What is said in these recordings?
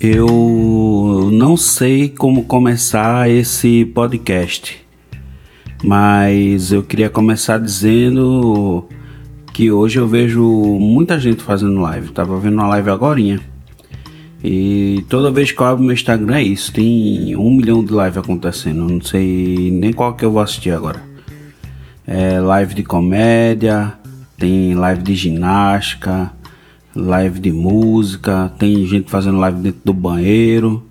Eu não sei como começar esse podcast, mas eu queria começar dizendo que hoje eu vejo muita gente fazendo live. Tava vendo uma live agora. E toda vez que eu abro meu Instagram é isso. Tem um milhão de lives acontecendo. Não sei nem qual que eu vou assistir agora. É live de comédia, tem live de ginástica, live de música, tem gente fazendo live dentro do banheiro.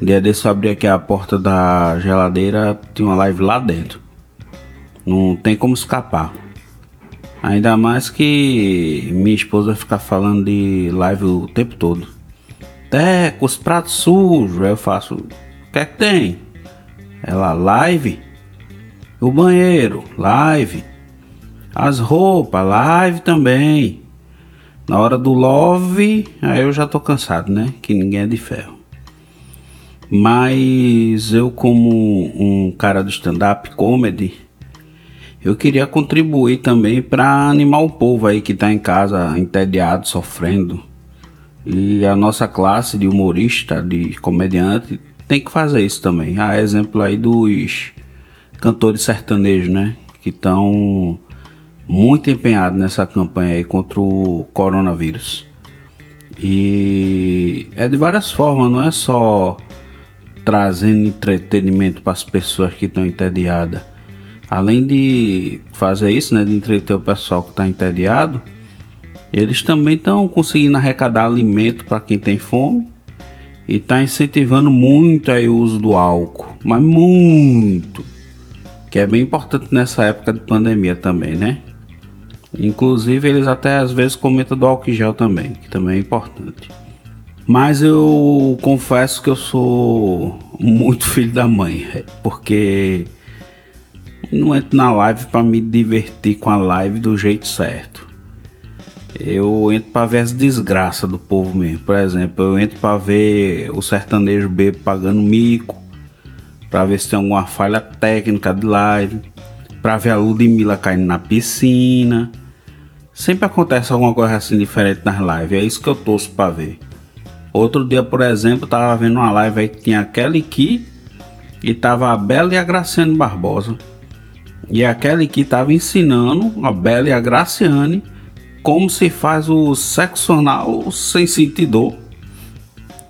Um dia desse eu abri aqui a porta da geladeira, tinha uma live lá dentro. Não tem como escapar. Ainda mais que minha esposa fica falando de live o tempo todo. Teco, os pratos sujos. Aí eu faço. O que é que tem? Ela, live. O banheiro, live. As roupas, live também. Na hora do love, aí eu já tô cansado, né? Que ninguém é de ferro. Mas eu, como um cara do stand-up comedy, eu queria contribuir também para animar o povo aí que está em casa entediado, sofrendo. E a nossa classe de humorista, de comediante, tem que fazer isso também. Há exemplo aí dos cantores sertanejos, né? Que estão muito empenhados nessa campanha aí contra o coronavírus. E é de várias formas, não é só trazendo entretenimento para as pessoas que estão entediadas além de fazer isso, né, de entreter o pessoal que está entediado, eles também estão conseguindo arrecadar alimento para quem tem fome e está incentivando muito aí o uso do álcool, mas muito, que é bem importante nessa época de pandemia também, né? Inclusive eles até às vezes comentam do álcool gel também, que também é importante. Mas eu confesso que eu sou muito filho da mãe, porque não entro na live para me divertir com a live do jeito certo. Eu entro para ver as desgraças do povo mesmo. Por exemplo, eu entro para ver o sertanejo B pagando mico, para ver se tem alguma falha técnica de live, para ver a Ludmilla caindo na piscina. Sempre acontece alguma coisa assim diferente nas lives, é isso que eu torço para ver. Outro dia, por exemplo, tava vendo uma live aí que tinha aquele que e tava a Bela e a Graciane Barbosa. E aquele que estava ensinando a Bela e a Graciane como se faz o sexo anal sem sentir dor.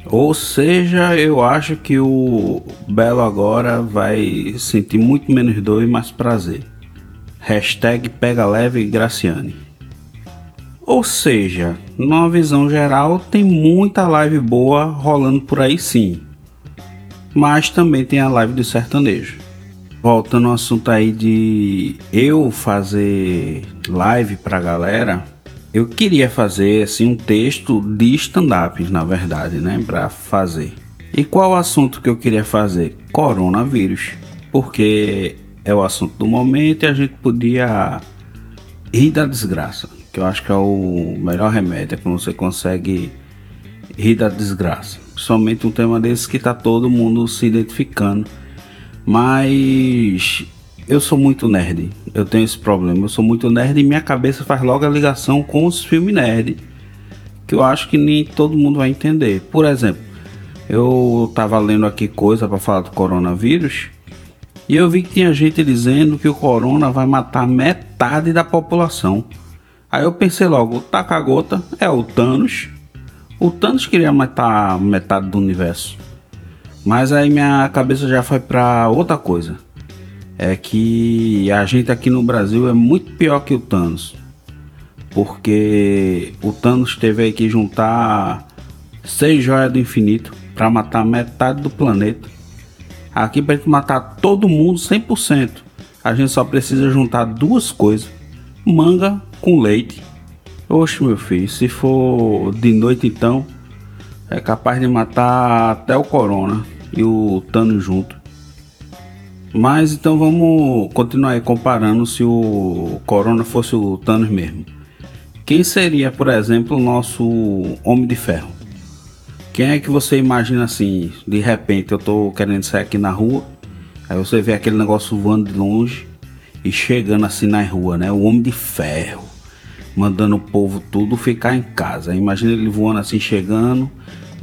Ou seja, eu acho que o Belo agora vai sentir muito menos dor e mais prazer. Hashtag pega leve Graciane. Ou seja, numa visão geral, tem muita live boa rolando por aí sim. Mas também tem a live do sertanejo voltando ao assunto aí de eu fazer live pra galera, eu queria fazer assim um texto de stand-up, na verdade, né, para fazer. E qual o assunto que eu queria fazer? Coronavírus, porque é o assunto do momento e a gente podia rir da desgraça, que eu acho que é o melhor remédio, é quando você consegue rir da desgraça. Somente um tema desse que tá todo mundo se identificando mas eu sou muito nerd. Eu tenho esse problema. Eu sou muito nerd e minha cabeça faz logo a ligação com os filmes nerd. Que eu acho que nem todo mundo vai entender. Por exemplo, eu tava lendo aqui coisa para falar do coronavírus. E eu vi que tinha gente dizendo que o corona vai matar metade da população. Aí eu pensei logo, taca a gota, é o Thanos. O Thanos queria matar metade do universo. Mas aí minha cabeça já foi para outra coisa. É que a gente aqui no Brasil é muito pior que o Thanos. Porque o Thanos teve que juntar seis joias do infinito para matar metade do planeta. Aqui para gente matar todo mundo 100%, a gente só precisa juntar duas coisas: manga com leite. Oxe, meu filho, se for de noite então, é capaz de matar até o corona e o Thanos junto. Mas então vamos continuar aí comparando se o Corona fosse o Thanos mesmo. Quem seria, por exemplo, o nosso Homem de Ferro? Quem é que você imagina assim, de repente eu tô querendo sair aqui na rua, Aí você vê aquele negócio voando de longe e chegando assim na rua, né? O homem de ferro, mandando o povo tudo ficar em casa. Imagina ele voando assim, chegando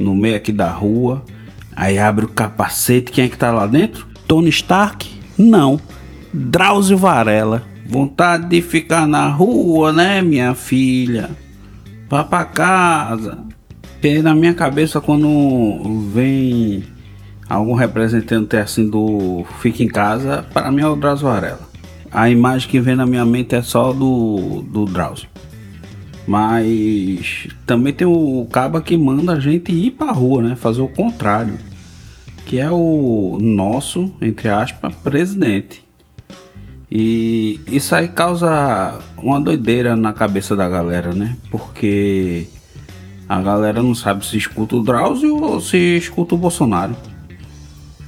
no meio aqui da rua. Aí abre o capacete, quem é que tá lá dentro? Tony Stark? Não. Drauzio Varela. Vontade de ficar na rua, né, minha filha? Vá pra casa. Porque na minha cabeça, quando vem algum representante assim do Fica em Casa, para mim é o Drauzio Varela. A imagem que vem na minha mente é só do, do Drauzio. Mas também tem o caba que manda a gente ir pra rua, né? Fazer o contrário. Que é o nosso, entre aspas, presidente. E isso aí causa uma doideira na cabeça da galera, né? Porque a galera não sabe se escuta o Drauzio ou se escuta o Bolsonaro.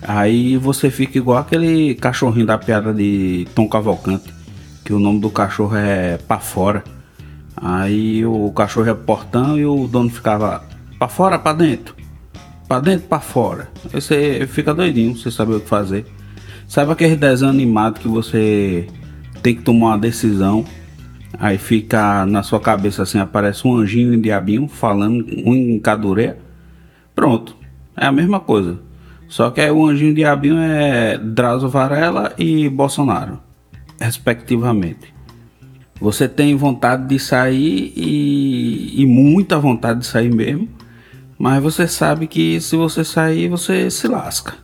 Aí você fica igual aquele cachorrinho da piada de Tom Cavalcante, que o nome do cachorro é pra fora. Aí o cachorro é portão e o dono ficava pra fora, pra dentro. Pra dentro, pra fora. Aí você fica doidinho, você sabe o que fazer. Sabe aquele desenho animado que você tem que tomar uma decisão? Aí fica na sua cabeça assim, aparece um anjinho e um diabinho falando um em. Pronto, é a mesma coisa. Só que aí o anjinho e o diabinho é Drauzio Varela e Bolsonaro, respectivamente. Você tem vontade de sair e, e muita vontade de sair mesmo, mas você sabe que se você sair, você se lasca.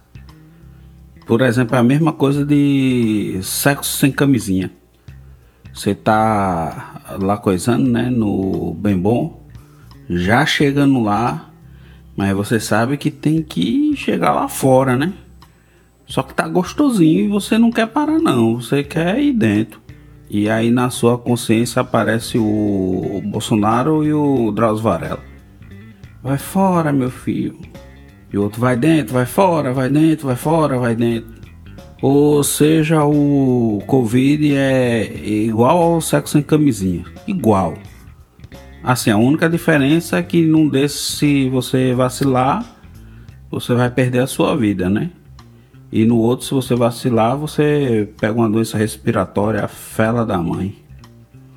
Por exemplo, é a mesma coisa de sexo sem camisinha. Você tá lá coisando, né, no bem bom, já chegando lá, mas você sabe que tem que chegar lá fora, né? Só que tá gostosinho e você não quer parar não, você quer ir dentro. E aí na sua consciência aparece o Bolsonaro e o Drauzio Varela. Vai fora, meu filho. E outro vai dentro, vai fora, vai dentro, vai fora, vai dentro. Ou seja, o Covid é igual ao sexo sem camisinha. Igual. Assim, a única diferença é que num desses, se você vacilar, você vai perder a sua vida, né? E no outro, se você vacilar, você pega uma doença respiratória, a fela da mãe.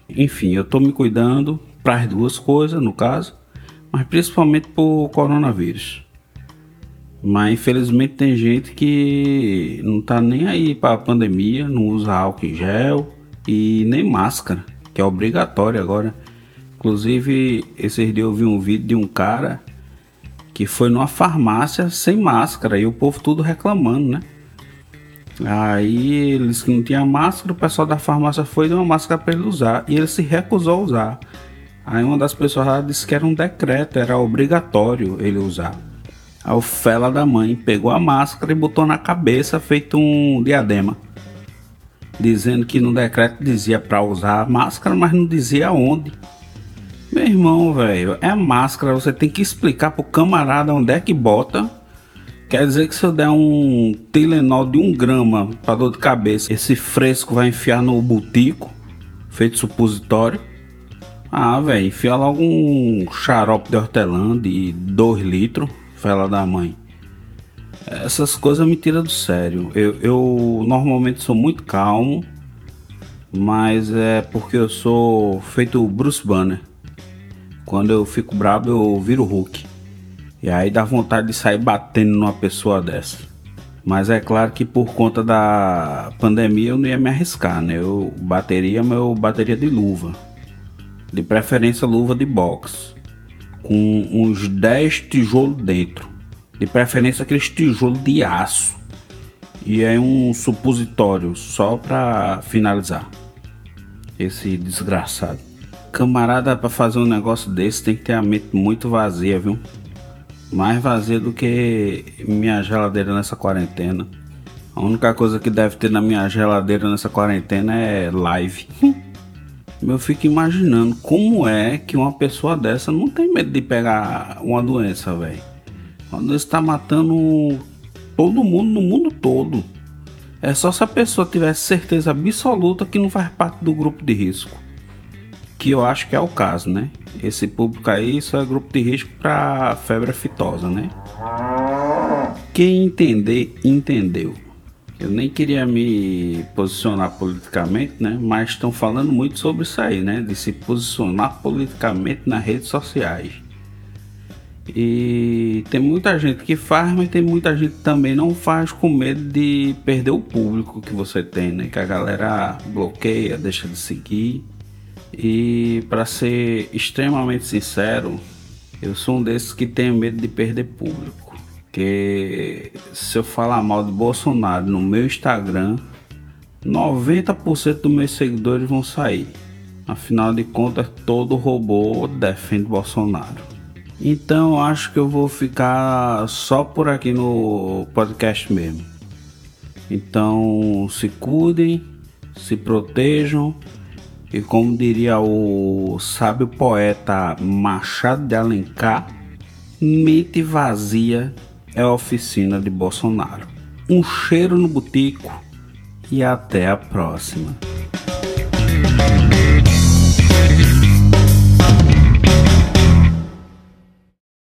Enfim, eu tô me cuidando para as duas coisas, no caso, mas principalmente por coronavírus. Mas infelizmente tem gente que não tá nem aí para a pandemia, não usa álcool em gel e nem máscara, que é obrigatório agora. Inclusive, esses dias eu vi um vídeo de um cara que foi numa farmácia sem máscara e o povo tudo reclamando, né? Aí eles que não tinha máscara, o pessoal da farmácia foi e deu uma máscara para ele usar e ele se recusou a usar. Aí uma das pessoas disse que era um decreto, era obrigatório ele usar. O fela da mãe pegou a máscara e botou na cabeça, feito um diadema. Dizendo que no decreto dizia para usar a máscara, mas não dizia onde. Meu irmão, velho, é máscara, você tem que explicar pro camarada onde é que bota. Quer dizer que se eu der um Tilenol de um grama para dor de cabeça, esse fresco vai enfiar no butico, feito supositório. Ah, velho, enfia logo um xarope de hortelã de 2 litros fela da mãe. Essas coisas me tiram do sério. Eu, eu normalmente sou muito calmo, mas é porque eu sou feito Bruce Banner. Quando eu fico bravo, eu viro Hulk. E aí dá vontade de sair batendo numa pessoa dessa. Mas é claro que por conta da pandemia eu não ia me arriscar, né? Eu bateria, mas eu bateria de luva. De preferência luva de boxe com uns 10 tijolos dentro. De preferência aqueles tijolos de aço. E é um supositório só para finalizar. Esse desgraçado. Camarada, para fazer um negócio desse tem que ter a mente muito vazia, viu? Mais vazia do que minha geladeira nessa quarentena. A única coisa que deve ter na minha geladeira nessa quarentena é live. Eu fico imaginando como é que uma pessoa dessa não tem medo de pegar uma doença, velho. Uma doença tá matando todo mundo no mundo todo. É só se a pessoa tivesse certeza absoluta que não faz parte do grupo de risco. Que eu acho que é o caso, né? Esse público aí só é grupo de risco para febre aftosa, né? Quem entender, entendeu. Eu nem queria me posicionar politicamente, né? Mas estão falando muito sobre isso aí, né? De se posicionar politicamente nas redes sociais. E tem muita gente que faz, mas tem muita gente que também não faz com medo de perder o público que você tem, né? Que a galera bloqueia, deixa de seguir. E para ser extremamente sincero, eu sou um desses que tem medo de perder público. Que se eu falar mal de Bolsonaro no meu Instagram, 90% dos meus seguidores vão sair. Afinal de contas, todo robô defende Bolsonaro. Então acho que eu vou ficar só por aqui no podcast mesmo. Então se cuidem, se protejam e como diria o sábio poeta Machado de Alencar, mente vazia é a oficina de Bolsonaro. Um cheiro no botico e até a próxima.